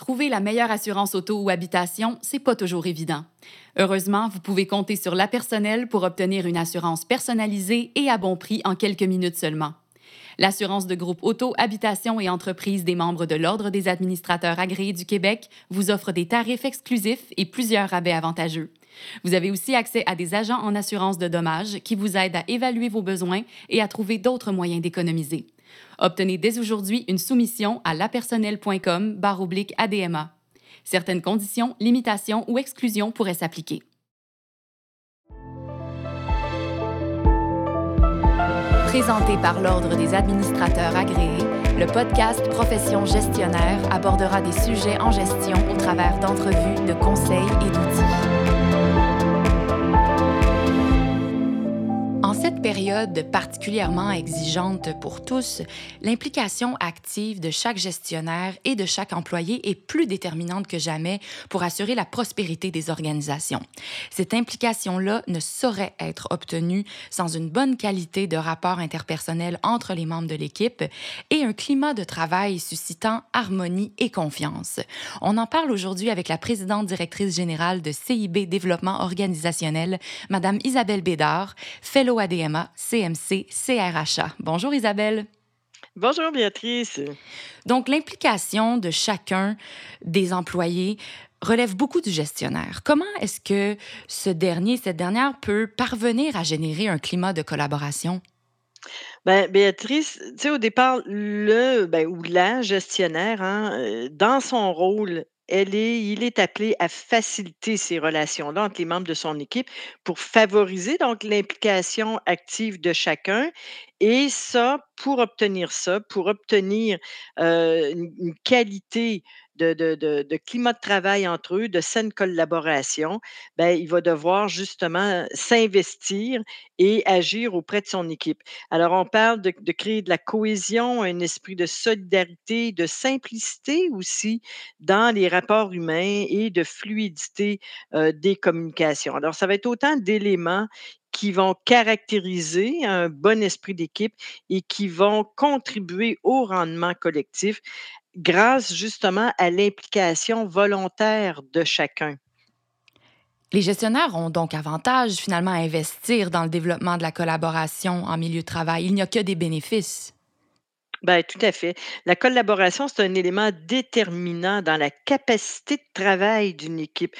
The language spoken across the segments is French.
Trouver la meilleure assurance auto ou habitation, c'est pas toujours évident. Heureusement, vous pouvez compter sur la personnel pour obtenir une assurance personnalisée et à bon prix en quelques minutes seulement. L'assurance de groupe auto, habitation et entreprise des membres de l'Ordre des administrateurs agréés du Québec vous offre des tarifs exclusifs et plusieurs rabais avantageux. Vous avez aussi accès à des agents en assurance de dommages qui vous aident à évaluer vos besoins et à trouver d'autres moyens d'économiser. Obtenez dès aujourd'hui une soumission à lapersonnel.com oblique ADMA. Certaines conditions, limitations ou exclusions pourraient s'appliquer. Présenté par l'Ordre des administrateurs agréés, le podcast Profession gestionnaire abordera des sujets en gestion au travers d'entrevues, de conseils et d'outils. Cette période particulièrement exigeante pour tous, l'implication active de chaque gestionnaire et de chaque employé est plus déterminante que jamais pour assurer la prospérité des organisations. Cette implication-là ne saurait être obtenue sans une bonne qualité de rapport interpersonnel entre les membres de l'équipe et un climat de travail suscitant harmonie et confiance. On en parle aujourd'hui avec la présidente directrice générale de CIB Développement organisationnel, Madame Isabelle Bédard, fellow CMC, CRHA. Bonjour Isabelle. Bonjour Béatrice. Donc l'implication de chacun des employés relève beaucoup du gestionnaire. Comment est-ce que ce dernier, cette dernière peut parvenir à générer un climat de collaboration? Ben, Béatrice, tu sais, au départ, le ben, ou la gestionnaire, hein, euh, dans son rôle, il est appelé à faciliter ces relations-là entre les membres de son équipe pour favoriser donc l'implication active de chacun. Et ça, pour obtenir ça, pour obtenir une qualité de, climat de travail entre eux, de saine collaboration, ben, il va devoir justement s'investir et agir auprès de son équipe. Alors, on parle de, créer de la cohésion, un esprit de solidarité, de simplicité aussi dans les rapports humains et de fluidité euh, des communications. Alors, ça va être autant d'éléments qui vont caractériser un bon esprit d'équipe et qui vont contribuer au rendement collectif grâce justement à l'implication volontaire de chacun. Les gestionnaires ont donc avantage finalement à investir dans le développement de la collaboration en milieu de travail. Il n'y a que des bénéfices. Ben, tout à fait. La collaboration, c'est un élément déterminant dans la capacité de travail d'une équipe.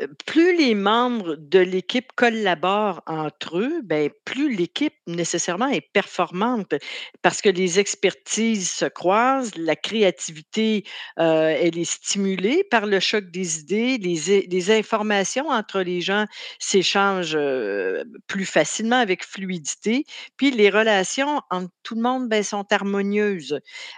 Euh, plus les membres de l'équipe collaborent entre eux, ben, plus l'équipe nécessairement est performante parce que les expertises se croisent, la créativité, euh, elle est stimulée par le choc des idées, les, informations entre les gens s'échangent euh, plus facilement avec fluidité, puis les relations entre tout le monde ben, sont harmonieuses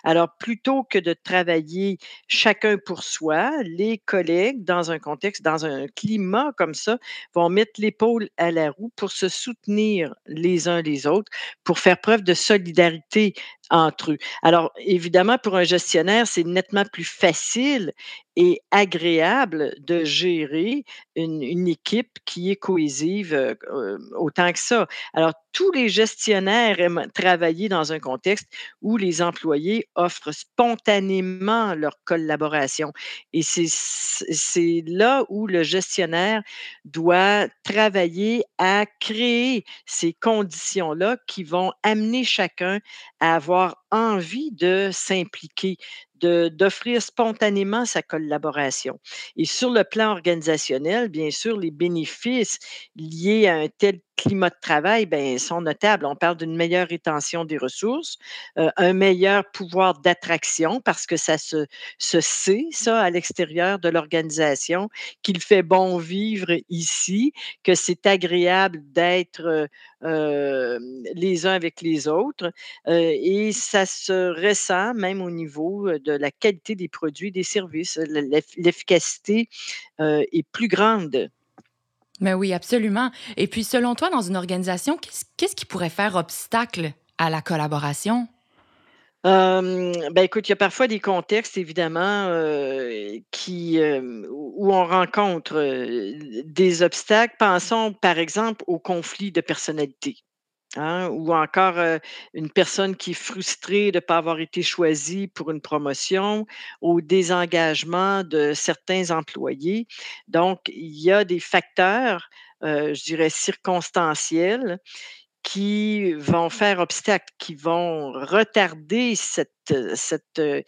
alors, plutôt que de travailler chacun pour soi, les collègues, dans un contexte, dans un climat comme ça, vont mettre l'épaule à la roue pour se soutenir les uns les autres, pour faire preuve de solidarité entre eux. Alors, évidemment, pour un gestionnaire, c'est nettement plus facile et agréable de gérer une, équipe qui est cohésive euh, euh, autant que ça. Alors, tous les gestionnaires aiment travailler dans un contexte où les employés offrent spontanément leur collaboration. Et c'est là où le gestionnaire doit travailler à créer ces conditions-là qui vont amener chacun à avoir envie de s'impliquer, d'offrir spontanément sa collaboration. Et sur le plan organisationnel, bien sûr, les bénéfices liés à un tel climat de travail ben, sont notables. On parle d'une meilleure rétention des ressources, euh, un meilleur pouvoir d'attraction parce que ça se, se sait, ça, à l'extérieur de l'organisation, qu'il fait bon vivre ici, que c'est agréable d'être euh, euh, les uns avec les autres. et ça se ressent même au niveau de la qualité des produits, des services. L'efficacité est plus grande. Mais oui, absolument. Et puis, selon toi, dans une organisation, qu'est-ce qui pourrait faire obstacle à la collaboration? ben écoute, il y a parfois des contextes, évidemment, qui, où on rencontre des obstacles. Pensons, par exemple, au conflit de personnalité. Hein, ou encore, une personne qui est frustrée de pas avoir été choisie pour une promotion, au désengagement de certains employés. Donc il y a des facteurs, je dirais circonstanciels qui vont faire obstacle, qui vont retarder cette, cette, mmh,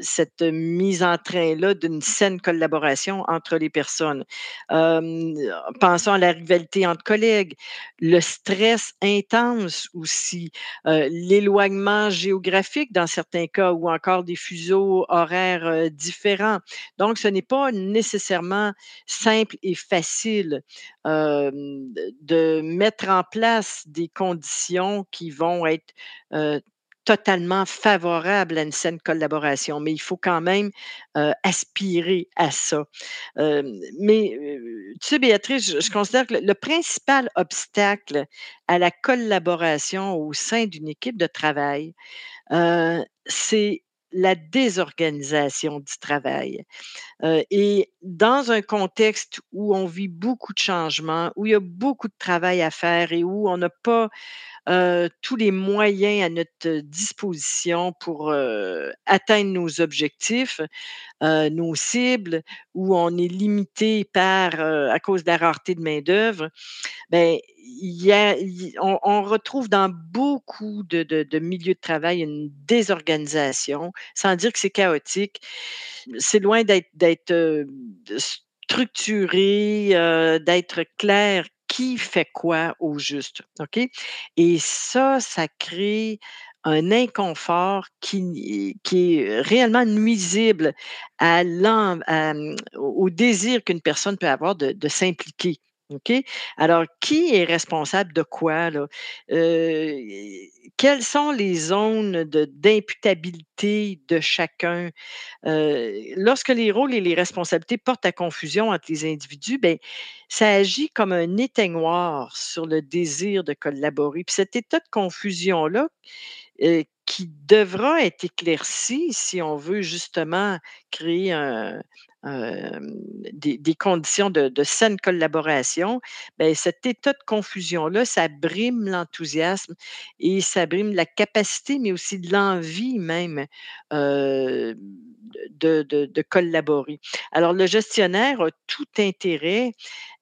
cette mise en train-là d'une saine collaboration entre les personnes. Hem, pensons à la rivalité entre collègues, le stress intense aussi, heu, l'éloignement géographique dans certains cas ou encore des fuseaux horaires, heu, différents. Donc ce n'est pas nécessairement simple et facile, de mettre en place des conditions qui vont être, heu, totalement favorables à une saine collaboration, mais il faut quand même, aspirer à ça. Mais, tu sais, Béatrice, je considère que le principal obstacle à la collaboration au sein d'une équipe de travail, c'est la désorganisation du travail. Et dans un contexte où on vit beaucoup de changements, où il y a beaucoup de travail à faire et où on n'a pas, tous les moyens à notre disposition pour, atteindre nos objectifs, nos cibles, où on est limité par, à cause de la rareté de ben, y a il on on retrouve dans beaucoup de de milieux de travail une désorganisation, sans dire que c'est chaotique. C'est loin d'être structuré, d'être clair qui fait quoi au juste, OK? Et ça, ça crée un inconfort qui est réellement nuisible mmh, au désir qu'une personne peut avoir de s'impliquer, OK? Alors qui est responsable de quoi là? Heu, quelles sont les zones d'imputabilité de chacun? Heu, lorsque les rôles et les responsabilités portent à confusion entre les individus, beh, ça agit comme un éteignoir sur le désir de collaborer. Puis cet état de confusion-là, heu, qui devra être éclairci si on veut justement créer des conditions de saine collaboration, beh, cet état de confusion-là, ça brime l'enthousiasme et ça brime la capacité, mais aussi l'envie même, heu, de de collaborer. Alors le gestionnaire a tout intérêt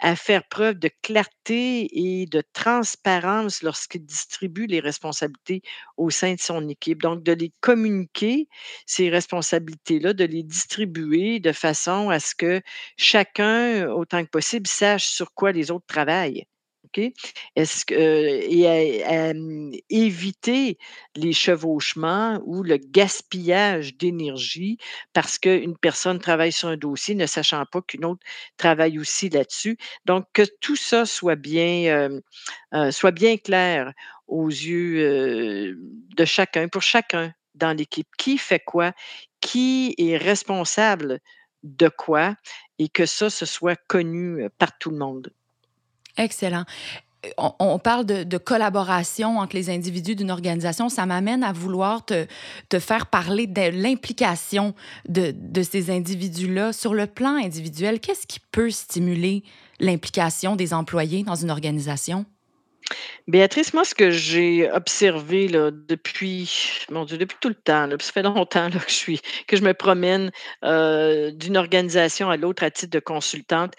à faire preuve de clarté et de transparence lorsqu'il distribue les responsabilités au sein de son équipe. Donc de les communiquer, ces responsabilités-là, de les de façon à ce que chacun, autant que possible, sache sur quoi les autres travaillent, que et éviter les chevauchements ou le gaspillage d'énergie parce qu'une personne travaille sur un dossier ne sachant pas qu'une autre travaille aussi là-dessus. Donc que tout ça soit bien, heu, soit bien clair aux yeux, de chacun, pour chacun dans l'équipe. Qui fait quoi? Qui est responsable de quoi? Et que ça, ce soit connu, par tout le monde. Excellent. On parle de collaboration entre les individus d'une organisation. Ça m'amène à vouloir te faire parler de l'implication de ces individus-là. Sur le plan individuel, qu'est-ce qui peut stimuler l'implication des employés dans une organisation? Béatrice, moi, ce que j'ai observé depuis, mon Dieu, depuis tout le temps, là, ça fait longtemps que je suis que je me promène, heu, d'une organisation à l'autre à titre de consultante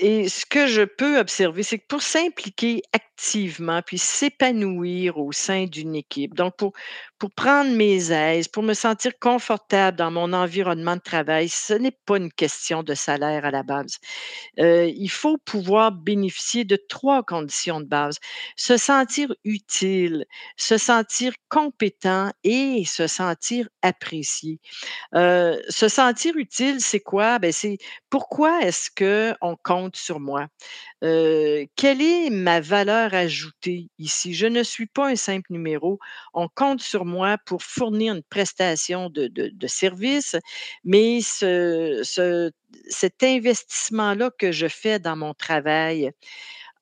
et ce que je peux observer, c'est que pour s'impliquer activement, puis s'épanouir au sein d'une équipe, donc pour pour prendre mes aises, pour me sentir confortable dans mon environnement de travail, ce n'est pas une question de salaire à la base. Heu, il faut pouvoir bénéficier de 3 conditions de base: se sentir utile, se sentir compétent et se sentir apprécié. Heu, se sentir utile, c'est quoi? Beh, c'est pourquoi est-ce qu'on compte sur moi? Quelle est ma valeur ajoutée ici? Je ne suis pas un simple numéro. On compte sur moi pour fournir une prestation de service, mais ce ce cet investissement-là que je fais dans mon travail,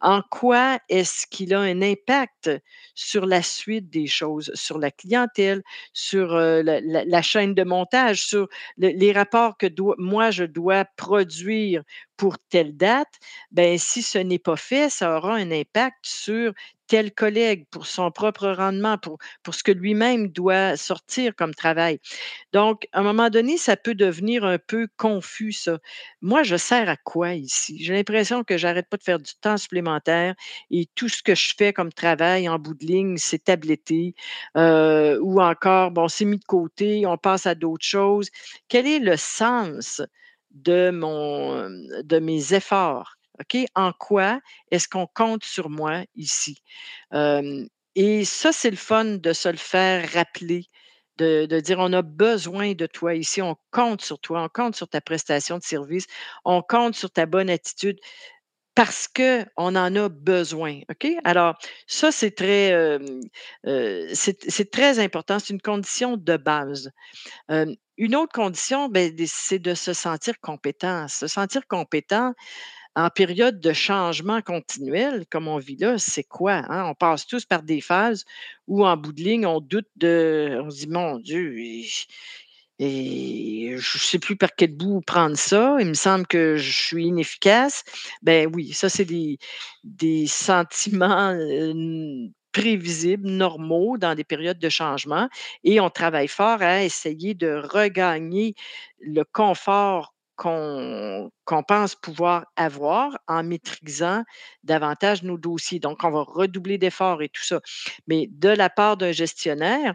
en quoi est-ce qu'il a un impact sur la suite des choses? Sur la clientèle, sur, heu, la chaîne de montage, sur le les rapports que moi je dois produire pour telle date, ben, si ce n'est pas fait, ça aura un impact sur tel collègue, pour son propre rendement, pour pour ce que lui-même doit sortir comme travail. Donc, à un moment donné, ça peut devenir un peu confus, ça. Moi, je sers à quoi ici? J'ai l'impression que j'arrête pas de faire du temps supplémentaire et tout ce que je fais comme travail en bout de ligne, c'est tabletté, heu, ou encore, bon, c'est mis de côté, on passe à d'autres choses. Quel est le sens de mon, de mes efforts? OK? En quoi est-ce qu'on compte sur moi ici? Et ça, c'est le fun de se le faire rappeler, de dire: «On a besoin de toi ici, on compte sur toi, on compte sur ta prestation de service, on compte sur ta bonne attitude parce qu'on en a besoin». OK? Alors ça, c'est très, très important, c'est une condition de base. Une autre condition, des c'est de se sentir compétent. Se sentir compétent en période de changement continuel comme on vit là, c'est quoi, hein? On passe tous par des phases où en bout de ligne, on doute de on se dit: «Mon Dieu je sais plus par quel bout prendre ça, il me semble que je suis inefficace». Ben oui, ça, c'est des sentiments, heu, n prévisibles, normaux dans des périodes de changement et on travaille fort à essayer de regagner le confort qu'on qu'on pense pouvoir avoir en maîtrisant davantage nos dossiers. Donc, on va redoubler d'efforts et tout ça. Mais de la part d'un gestionnaire,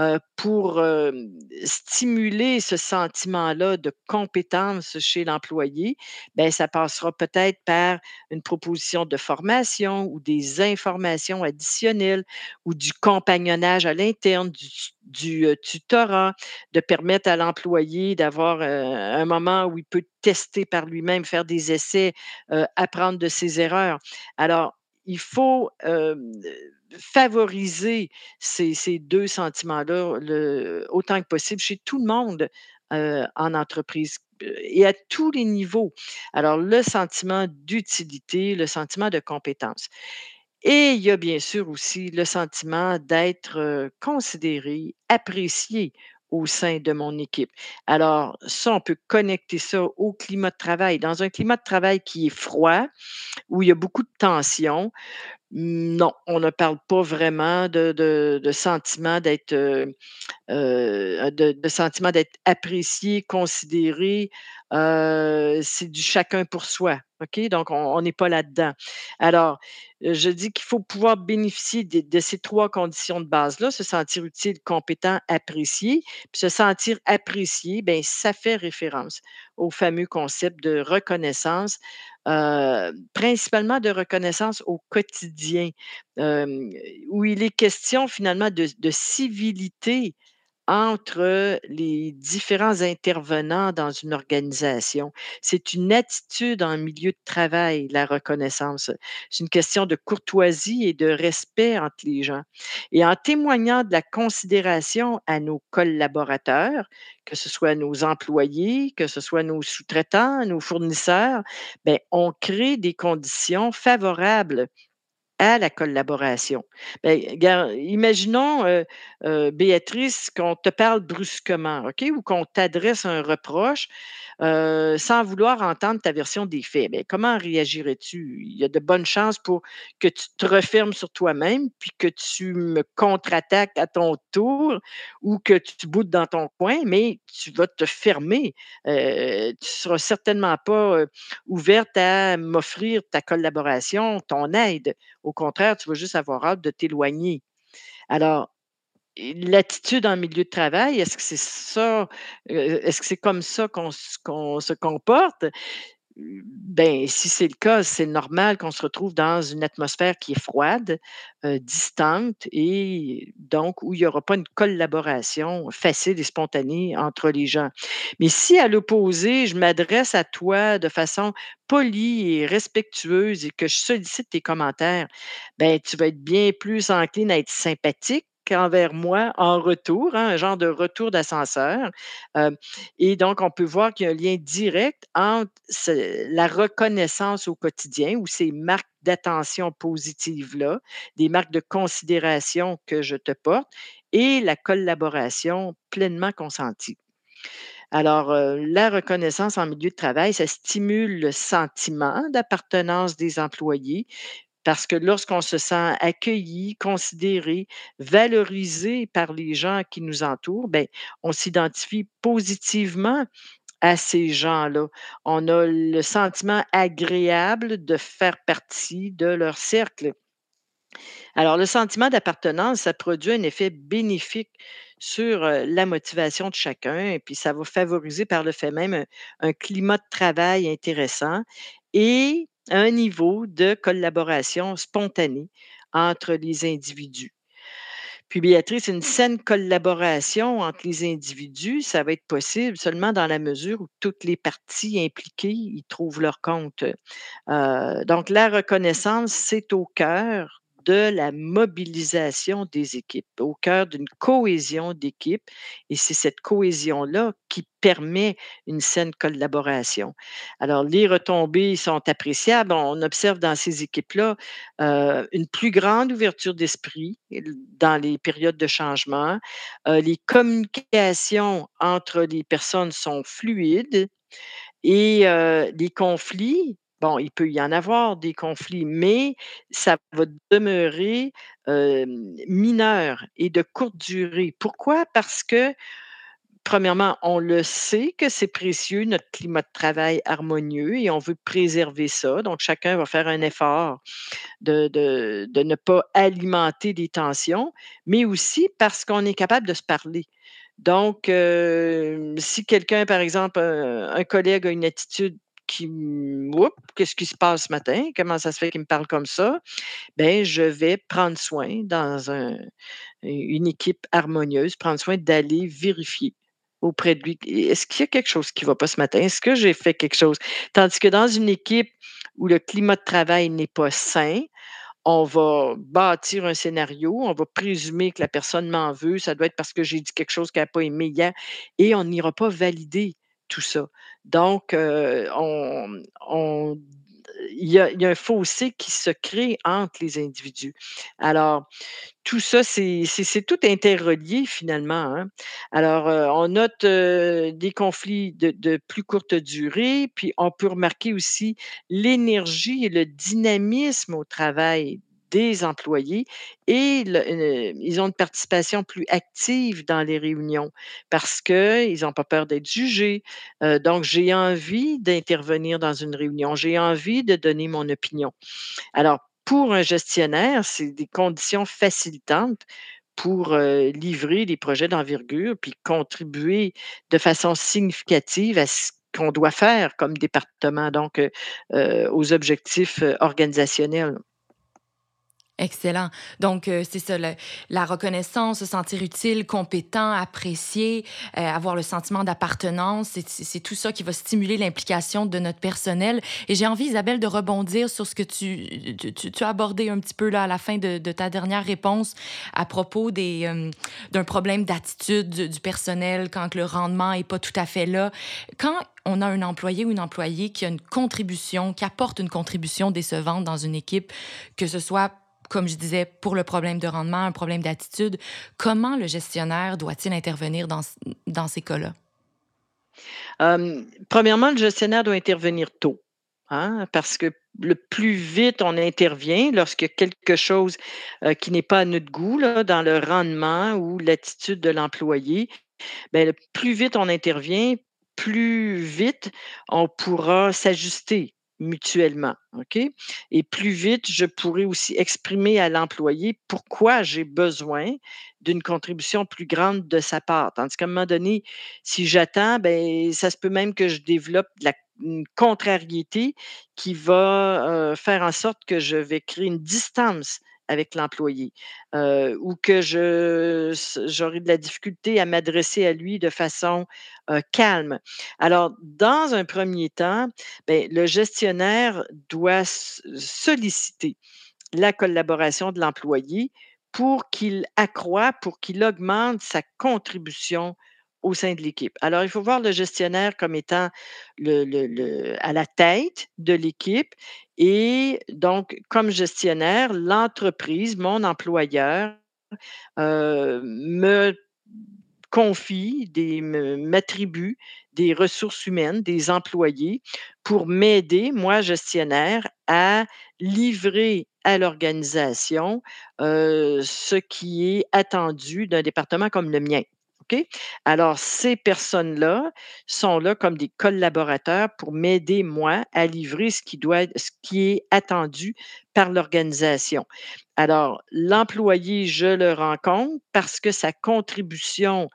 heu, pour, hem, stimuler ce sentiment-là de compétence chez l'employé, ben, ça passera peut-être par une proposition de formation ou des informations additionnelles ou du compagnonnage à l'interne, du du, heu, tutorat, de permettre à l'employé d'avoir, un moment où il peut tester par lui-même, faire des essais, apprendre de ses erreurs. Alors, il faut, favoriser ces 2 sentiments-là autant que possible chez tout le monde, en entreprise, et à tous les niveaux. Alors, le sentiment d'utilité, le sentiment de compétence et il y a bien sûr aussi le sentiment d'être, considéré, apprécié au sein de mon équipe. Alors ça, on peut connecter ça au climat de travail. Dans un climat de travail qui est froid, où il y a beaucoup de tension, non, on ne parle pas vraiment de de sentiment d'être, heu heu, de sentiment d'être apprécié, considéré, heu, c'est du chacun pour soi? Donc on n'est pas là-dedans. Alors, je dis qu'il faut pouvoir bénéficier de ces 3 conditions de base-là, se sentir utile, compétent, apprécié. Puis se sentir apprécié, ben, ça fait référence au fameux concept de reconnaissance, heu, principalement de reconnaissance au quotidien, hem, où il est question finalement de de civilité entre les différents intervenants dans une organisation. C'est une attitude en milieu de travail, la reconnaissance. C'est une question de courtoisie et de respect entre les gens et en témoignant de la considération à nos collaborateurs, que ce soit nos employés, que ce soit nos sous-traitants, nos fournisseurs, beh, on crée des conditions favorables à la collaboration. Regarde, imaginons, heu heu, Béatrice, qu'on te parle brusquement, OK? Ou qu'on t'adresse un reproche, heu, sans vouloir entendre ta version des faits. Beh, comment réagirais-tu? Il y a de bonnes chances pour que tu te refermes sur toi-même, puis que tu me contre-attaques à ton tour ou que tu boudes dans ton coin, mais tu vas te fermer. Tu seras certainement pas, ouverte à m'offrir ta collaboration, ton aide. Contraire, tu vas juste avoir hâte de t'éloigner. Alors, l'attitude en milieu de travail, est-ce que c'est ça, est-ce que c'est comme ça qu'on se comporte? Ben, si c'est le cas, c'est normal qu'on se retrouve dans une atmosphère qui est froide, heu, distante et donc où il y aura pas une collaboration facile et spontanée entre les gens. Mais si à l'opposé, je m'adresse à toi de façon polie et respectueuse et que je sollicite tes commentaires, ben, tu vas être bien plus encline à être sympathique envers moi en retour, hein, un genre de retour d'ascenseur, hem et donc on peut voir qu'il y a un lien direct entre la reconnaissance au quotidien ou ces marques d'attention positives-là, des marques de considération que je te porte et la collaboration pleinement consentie. Alors, heu, la reconnaissance en milieu de travail, ça stimule le sentiment d'appartenance des employés Parce que lorsqu'on se sent accueilli, considéré, valorisé par les gens qui nous entourent, ben, on s'identifie positivement à ces gens-là. On a le sentiment agréable de faire partie de leur cercle. Alors, le sentiment d'appartenance, ça produit un effet bénéfique sur la motivation de chacun et puis ça va favoriser par le fait même un, un climat de travail intéressant et un niveau de collaboration spontanée entre les individus. Puis Béatrice, une saine collaboration entre les individus, ça va être possible seulement dans la mesure où toutes les parties impliquées y trouvent leur compte. Euh, donc, la reconnaissance, c'est au cœur de la mobilisation des équipes, au cœur d'une cohésion d'équipe. Et c'est cette cohésion-là qui permet une saine collaboration. Alors, les retombées sont appréciables. On observe dans ces équipes-là euh, une plus grande ouverture d'esprit dans les périodes de changement. Euh, les communications entre les personnes sont fluides et euh, les conflits Bon, il peut y en avoir des conflits, mais ça va demeurer, mineur et de courte durée. Pourquoi? Parce que, premièrement, on le sait que c'est précieux, notre climat de travail harmonieux et on veut préserver ça. Donc chacun va faire un effort de ne pas alimenter des tensions, mais aussi parce qu'on est capable de se parler. Donc, si quelqu'un, par exemple, un collègue a une attitude qu'est-ce qui se passe ce matin? Comment ça se fait qu'il me parle comme ça? Ben, je vais prendre soin dans un une équipe harmonieuse, prendre soin d'aller vérifier auprès de lui. Est-ce qu'il y a quelque chose qui ne va pas ce matin? Est-ce que j'ai fait quelque chose? Tandis que dans une équipe où le climat de travail n'est pas sain, on va bâtir un scénario, on va présumer que la personne m'en veut, ça doit être parce que j'ai dit quelque chose qu'elle n'a pas aimé hier et on n'ira pas valider tout ça. Donc, heu, on il y a un fossé qui se crée entre les individus. Alors, tout ça, c'est tout interrelié finalement, hein. Alors, heu, on note, heu, des conflits de de plus courte durée, puis on peut remarquer aussi l'énergie et le dynamisme au travail des employés et heu, ils ont une participation plus active dans les réunions parce qu'ils n'ont pas peur d'être jugés. Heu, donc j'ai envie d'intervenir dans une réunion, j'ai envie de donner mon opinion. Alors pour un gestionnaire, c'est des conditions facilitantes pour, heu, livrer des projets d'envergure, puis contribuer de façon significative à ce qu'on doit faire comme département, donc aux objectifs, organisationnels. Excellent. Donc, heu, c'est ça, la reconnaissance, se sentir utile, compétent, apprécié, heu, avoir le sentiment d'appartenance, c'est tout ça qui va stimuler l'implication de notre personnel et j'ai envie, Isabelle, de rebondir sur ce que tu tu as abordé un petit peu, là, à la fin de ta dernière réponse à propos hem, d'un problème d'attitude du du personnel quand le rendement est pas tout à fait là. Quand on a un employé ou une employée qui a une contribution, qui apporte une contribution décevante dans une équipe, que ce soit comme je disais, pour le problème de rendement, un problème d'attitude, comment le gestionnaire doit-il intervenir dans, ces cas-là? Hem, premièrement, le gestionnaire doit intervenir tôt, hein, parce que le plus vite on intervient a quelque chose, heu, qui n'est pas à notre goût dans le rendement ou l'attitude de l'employé, ben, le plus vite on intervient, plus vite on pourra s'ajuster mutuellement? Et plus vite, je pourrai aussi exprimer à l'employé pourquoi j'ai besoin d'une contribution plus grande de sa part. Tandis qu'à un moment donné, si j'attends, ben, ça se peut même que je développe la une contrariété qui va, heu, faire en sorte que je vais créer une distance avec l'employé, ou que j'aurai de la difficulté à m'adresser à lui de façon, calme. Alors, dans un premier temps, beh, le gestionnaire doit solliciter la collaboration de l'employé pour qu'il accroît, pour qu'il augmente sa contribution au sein de l'équipe. Alors, il faut voir le gestionnaire comme étant à la tête de l'équipe et donc comme gestionnaire, l'entreprise, mon employeur, heu, me confie des m'attribue des ressources humaines, des employés, pour m'aider, moi, gestionnaire, à livrer à l'organisation, heu, ce qui est attendu d'un département comme le mien. Alors, ces personnes-là sont là comme des collaborateurs pour m'aider, moi, à livrer ce qui ce qui est attendu par l'organisation. Alors, l'employé, je le rencontre parce que sa contribution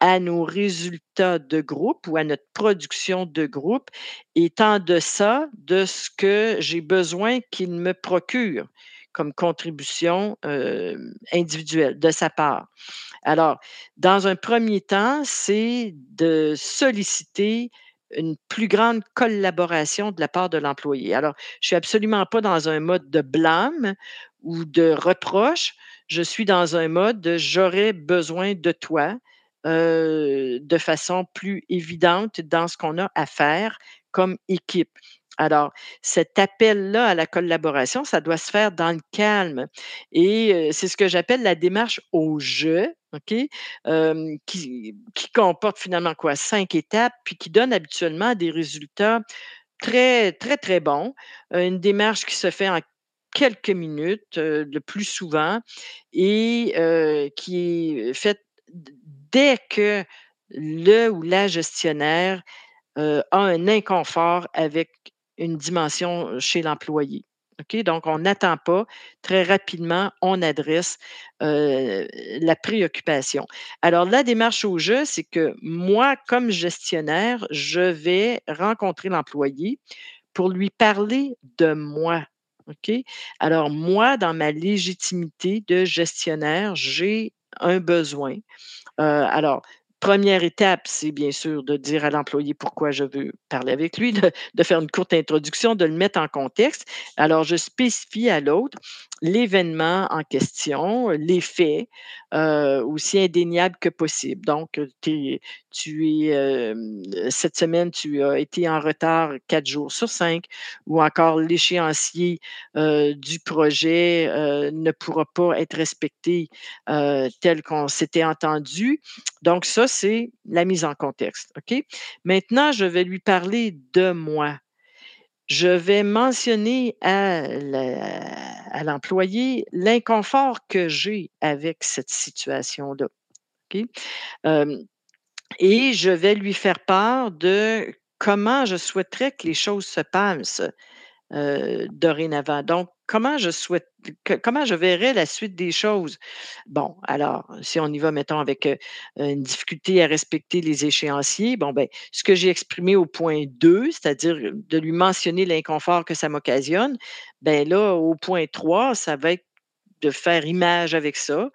à nos résultats de groupe ou à notre production de groupe est en deçà de ce que j'ai besoin qu'il me procure comme contribution, heu, individuelle de sa part. Alors, dans un premier temps, c'est de solliciter une plus grande collaboration de la part de l'employé. Alors, je suis absolument pas dans un mode de blâme ou de reproche. Je suis dans un mode de j'aurais besoin de toi, heu, de façon plus évidente dans ce qu'on a à faire comme équipe. Alors, cet appel-là à la collaboration, ça doit se faire dans le calme et c'est ce que j'appelle la démarche au «je», OK? Hem, qui qui comporte finalement quoi? 5 étapes, puis qui donne habituellement des résultats très, très, très bons. Une démarche qui se fait en quelques minutes, le plus souvent et qui est faite dès que le ou la gestionnaire, a un inconfort avec une dimension chez l'employé. Donc on n'attend pas. Très rapidement, on adresse, la préoccupation. Alors la démarche au jeu, c'est que moi, comme gestionnaire, je vais rencontrer l'employé pour lui parler de moi. Alors moi, dans ma légitimité de gestionnaire, j'ai un besoin. Alors, première étape, c'est bien sûr de dire à l'employé pourquoi je veux parler avec lui, de faire une courte introduction, de le mettre en contexte. Alors, je spécifie à l'autre l'événement en question, les faits, heu, aussi indéniables que possible. Donc, heu, tu es hem, cette semaine, tu as été en retard 4 jours sur 5 ou encore l'échéancier, du projet, ne pourra pas être respecté, tel qu'on s'était entendu. Donc ça, c'est la mise en contexte, OK? Maintenant, je vais lui parler de moi. Je vais mentionner à l'employé l'inconfort que j'ai avec cette situation-là, et je vais lui faire part de comment je souhaiterais que les choses se passent, dorénavant. Donc, comment je verrais la suite des choses? Bon, alors, si on y va, mettons, avec, une difficulté à respecter les échéanciers, bon, ben, ce que j'ai exprimé au point 2, c'est-à-dire de lui mentionner l'inconfort que ça m'occasionne, ben là, au point 3, ça va être de faire image avec ça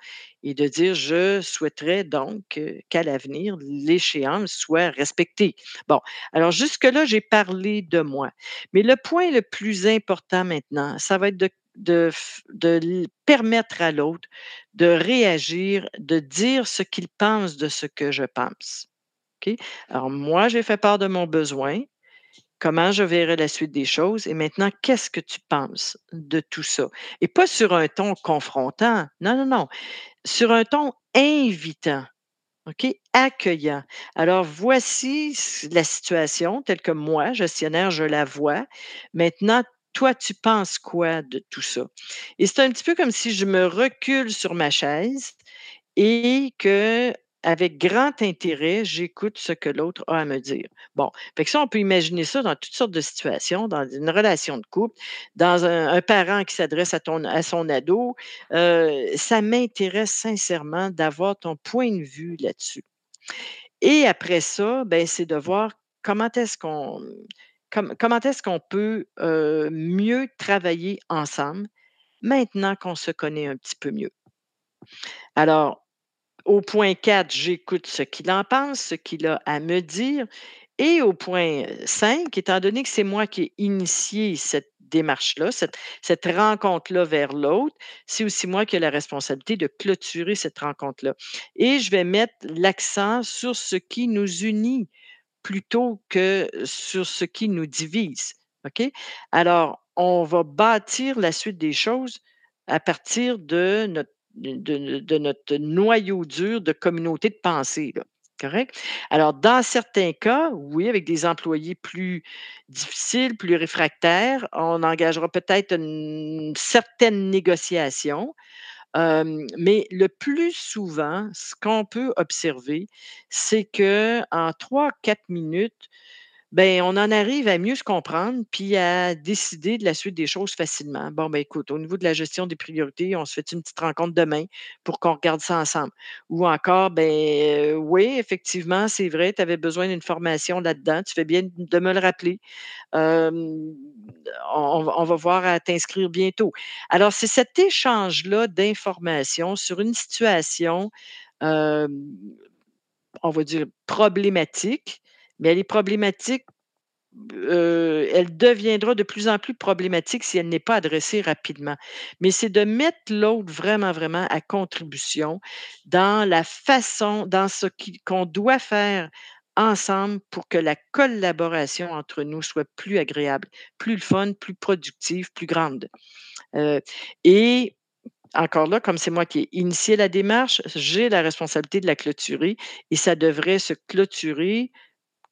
et de dire: «Je souhaiterais donc, qu'à l'avenir, l'échéance soit respectée». Bon, alors jusque-là, j'ai parlé de moi. Mais le point le plus important maintenant, ça va être de permettre à l'autre de réagir, de dire ce qu'il pense de ce que je pense. OK? Alors moi, j'ai fait part de mon besoin, comment je verrais la suite des choses et maintenant, qu'est-ce que tu penses de tout ça? Et pas sur un ton confrontant. Non, non, non, sur un ton invitant, OK? Accueillant. Alors voici la situation telle que moi, gestionnaire, je la vois. Maintenant, toi, tu penses quoi de tout ça? Et c'est un petit peu comme si je me recule sur ma chaise et qu'avec grand intérêt, j'écoute ce que l'autre a à me dire. Bon, fait que ça, on peut imaginer ça dans toutes sortes de situations, dans une relation de couple, dans un parent qui s'adresse à à son ado. Heu, ça m'intéresse sincèrement d'avoir ton point de vue là-dessus. Et après ça, ben, c'est de voir comment est-ce qu'on com comment est-ce qu'on peut, heu, mieux travailler ensemble, maintenant qu'on se connaît un petit peu mieux. Alors, au point 4, j'écoute ce qu'il en pense, ce qu'il a à me dire et au point, heu, 5, étant donné que c'est moi qui ai initié cette démarche-là, cette cette rencontre-là vers l'autre, c'est aussi moi qui ai la responsabilité de clôturer cette rencontre-là et je vais mettre l'accent sur ce qui nous unit plutôt que sur ce qui nous divise, OK? Alors, on va bâtir la suite des choses à partir de notre de notre noyau dur de communauté de pensée. Correct? Alors, dans certains cas, oui, avec des employés plus difficiles, plus réfractaires, on engagera peut-être une certaine négociation. Mais le plus souvent, ce qu'on peut observer, c'est qu'en trois-quatre minutes, ben, on en arrive à mieux se comprendre, puis à décider de la suite des choses facilement. Bon, ben, écoute, au niveau de la gestion des priorités, on se fait une petite rencontre demain pour qu'on regarde ça ensemble? Ou encore, ben, heu, oui, effectivement, c'est vrai, tu avais besoin d'une formation là-dedans, tu fais bien de me le rappeler. On va voir à t'inscrire bientôt. Alors, c'est cet échange-là d'informations sur une situation, on va dire problématique, mais elle est problématique elle deviendra de plus en plus problématique si elle n'est pas adressée rapidement. Mais c'est de mettre l'autre vraiment, vraiment à contribution dans la façon dans ce qu'on doit faire ensemble pour que la collaboration entre nous soit plus agréable, plus fun, plus productive, plus grande. Et encore là, comme c'est moi qui ai initié la démarche, j'ai la responsabilité de la clôturer et ça devrait se clôturer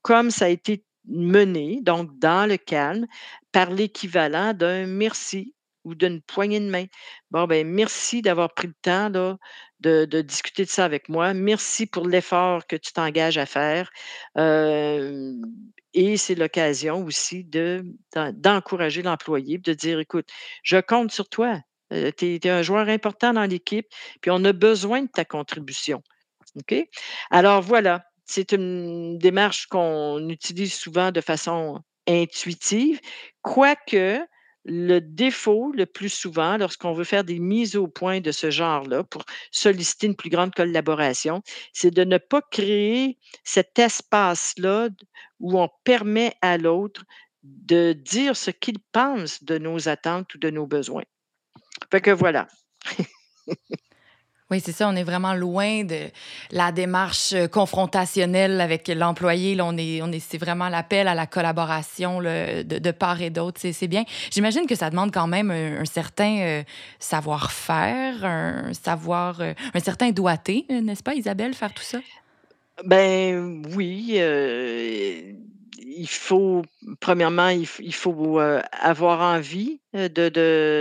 comme ça a été mené, donc dans le calme, par l'équivalent d'un merci ou d'une poignée de main. Bon, ben, merci d'avoir pris le temps de, discuter de ça avec moi. Merci pour l'effort que tu t'engages à faire. Euh, et c'est l'occasion aussi de, d'en- d'encourager l'employé, de dire, écoute, je compte sur toi. tu es, un joueur important dans l'équipe, puis on a besoin de ta contribution. OK? Alors voilà, c'est une démarche qu'on utilise souvent de façon intuitive, quoique le défaut, le plus souvent, lorsqu'on veut faire des mises au point de ce genre-là pour solliciter une plus grande collaboration, c'est de ne pas créer cet espace-là où on permet à l'autre de dire ce qu'il pense de nos attentes ou de nos besoins. Fait que voilà. Oui, c'est ça, on est vraiment loin de la démarche euh, confrontationnelle avec l'employé. On est, on est, c'est vraiment l'appel à la collaboration de, part et d'autre. C'est, bien. J'imagine que ça demande quand même un, certain euh, savoir-faire, un savoir, euh, un certain doigté, n'est-ce pas, Isabelle, faire tout ça? Ben oui, il faut premièrement, il faut, avoir envie, de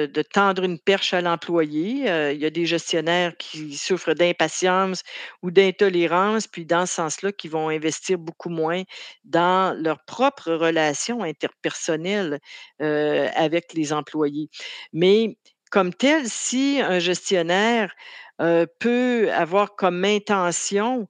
de tendre une perche à l'employé. Il y a des gestionnaires qui souffrent d'impatience ou d'intolérance, puis dans ce sens-là, qui vont investir beaucoup moins dans leurs propres relations interpersonnelles, avec les employés. Mais comme tel, si un gestionnaire, peut avoir comme intention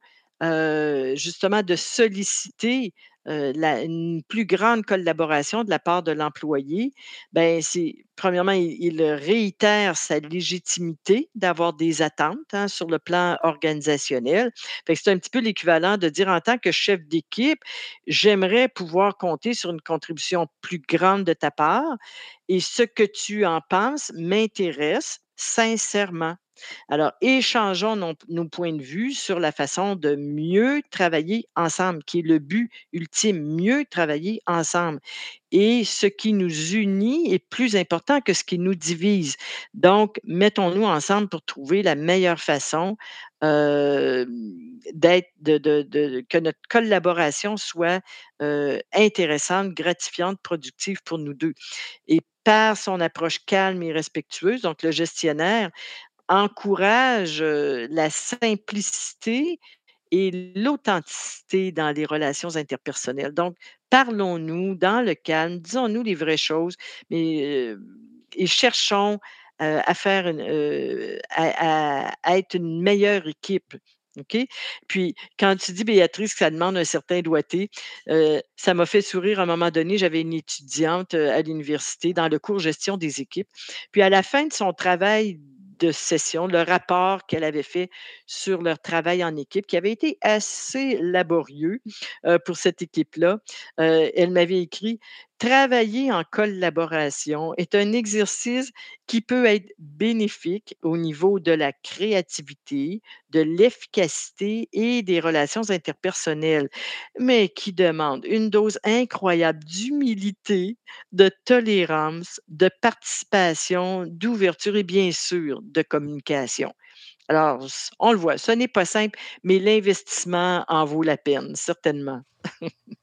justement de solliciter, la une plus grande collaboration de la part de l'employé, ben, c'est premièrement, il réitère sa légitimité d'avoir des attentes, hein, sur le plan organisationnel. C'est un petit peu l'équivalent de dire: «En tant que chef d'équipe, j'aimerais pouvoir compter sur une contribution plus grande de ta part et ce que tu en penses m'intéresse sincèrement». Alors, échangeons nos, points de vue sur la façon de mieux travailler ensemble, qui est le but ultime, mieux travailler ensemble. Et ce qui nous unit est plus important que ce qui nous divise. Donc, mettons-nous ensemble pour trouver la meilleure façon euh, d'être, que notre collaboration soit euh, intéressante, gratifiante, productive pour nous deux. Et par son approche calme et respectueuse, donc le gestionnaire, encourage, la simplicité et l'authenticité dans les relations interpersonnelles. Donc, parlons-nous dans le calme, disons-nous les vraies choses, mais, et cherchons, à faire à être une meilleure équipe. OK? Puis, quand tu dis, Béatrice, que ça demande un certain doigté, ça m'a fait sourire à un moment donné. J'avais une étudiante, à l'université dans le cours gestion des équipes. Puis à la fin de son travail de session, le rapport qu'elle avait fait sur leur travail en équipe, qui avait été assez laborieux, heu, pour cette équipe-là. Heu, elle m'avait écrit: «Travailler en collaboration est un exercice qui peut être bénéfique au niveau de la créativité, de l'efficacité et des relations interpersonnelles, mais qui demande une dose incroyable d'humilité, de tolérance, de participation, d'ouverture et bien sûr de communication. Alors, on le voit, ce n'est pas simple, mais l'investissement en vaut la peine, certainement.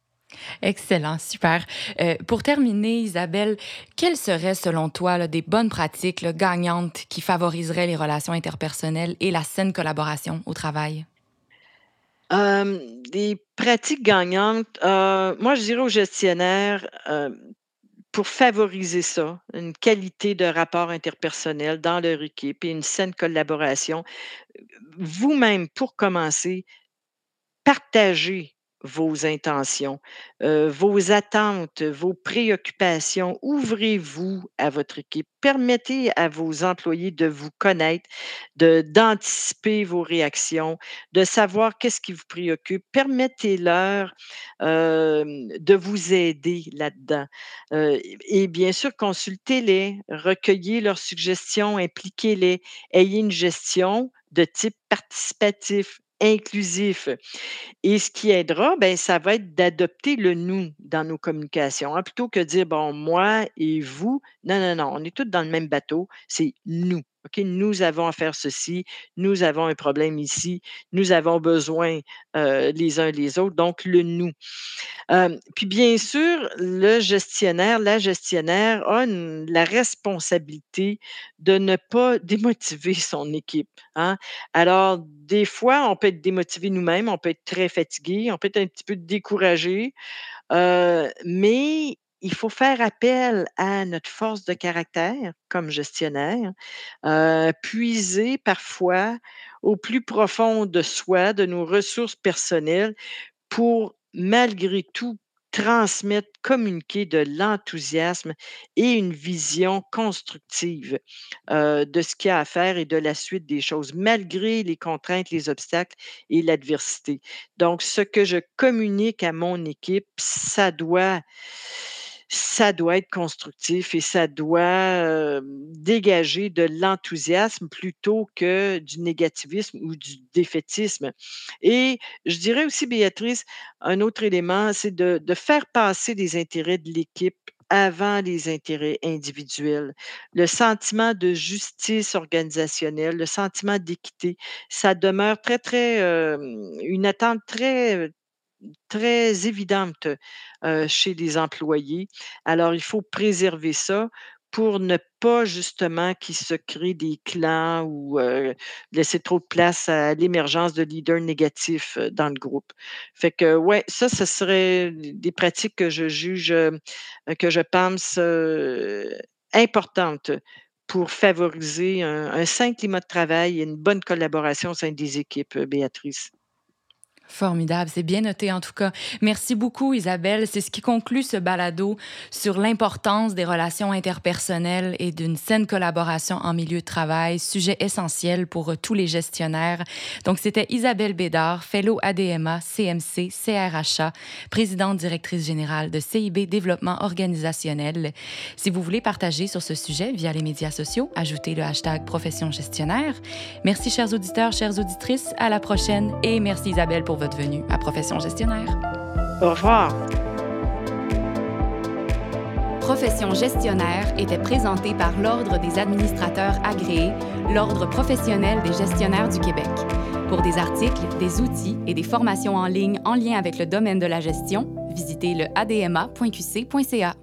Excellent, super. Euh, pour terminer, Isabelle, quelles seraient selon toi des bonnes pratiques gagnantes qui favoriseraient les relations interpersonnelles et la saine collaboration au travail? des pratiques gagnantes, euh, moi je dirais aux gestionnaires, pour favoriser ça, une qualité de rapport interpersonnel dans leur équipe et une saine collaboration, vous-même, pour commencer, partagez vos intentions, euh, vos attentes, vos préoccupations. Ouvrez-vous à votre équipe. Permettez à vos employés de vous connaître, de, d'anticiper vos réactions, de savoir qu'est-ce qui vous préoccupe. Permettez-leur euh, de vous aider là-dedans. Euh, et bien sûr, consultez-les, recueillez leurs suggestions, impliquez-les, ayez une gestion de type participatif, inclusif. Et ce qui aidera, ben, ça va être d'adopter le nous dans nos communications, hein, plutôt que de dire bon, moi et vous. Non, non, non, on est tous dans le même bateau, c'est nous. OK, nous avons à faire ceci, nous avons un problème ici, nous avons besoin les uns les autres, donc le nous. Puis bien sûr, le gestionnaire, la gestionnaire a la responsabilité de ne pas démotiver son équipe. Hein. Alors, des fois, on peut être démotivé nous-mêmes, on peut être très fatigué, on peut être un petit peu découragé, mais il faut faire appel à notre force de caractère comme gestionnaire, euh, puiser parfois au plus profond de soi, de nos ressources personnelles pour malgré tout transmettre, communiquer de l'enthousiasme et une vision constructive euh, de ce qu'il y a à faire et de la suite des choses, malgré les contraintes, les obstacles et l'adversité. Donc, ce que je communique à mon équipe, ça doit ça doit être constructif et ça doit dégager de l'enthousiasme plutôt que du négativisme ou du défaitisme. Et je dirais aussi, Béatrice, un autre élément, c'est de, de faire passer les intérêts de l'équipe avant les intérêts individuels. Le sentiment de justice organisationnelle, le sentiment d'équité, ça demeure très, très, une attente très, très évidente, chez les employés. Alors, il faut préserver ça pour ne pas justement qu'il se crée des clans ou, laisser trop de place à l'émergence de leaders négatifs, dans le groupe. Fait que ouais, ça, ce serait des pratiques que je juge, que je pense, importantes pour favoriser un un sain climat de travail et une bonne collaboration au sein des équipes, Béatrice. Formidable, c'est bien noté en tout cas. Merci beaucoup Isabelle. C'est ce qui conclut ce balado sur l'importance des relations interpersonnelles et d'une saine collaboration en milieu de travail, sujet essentiel pour tous les gestionnaires. Donc c'était Isabelle Bédard, fellow ADMA, CMC, CRHA, présidente directrice générale de CIB Développement organisationnel. Si vous voulez partager sur ce sujet via les médias sociaux, ajoutez le hashtag profession gestionnaire. Merci chers auditeurs, chères auditrices, à la prochaine et merci Isabelle pour votre venue à Profession gestionnaire. Au revoir. Profession gestionnaire était présentée par l'Ordre des administrateurs agréés, l'Ordre professionnel des gestionnaires du Québec. Pour des articles, des outils et des formations en ligne en lien avec le domaine de la gestion, visitez le adma.qc.ca.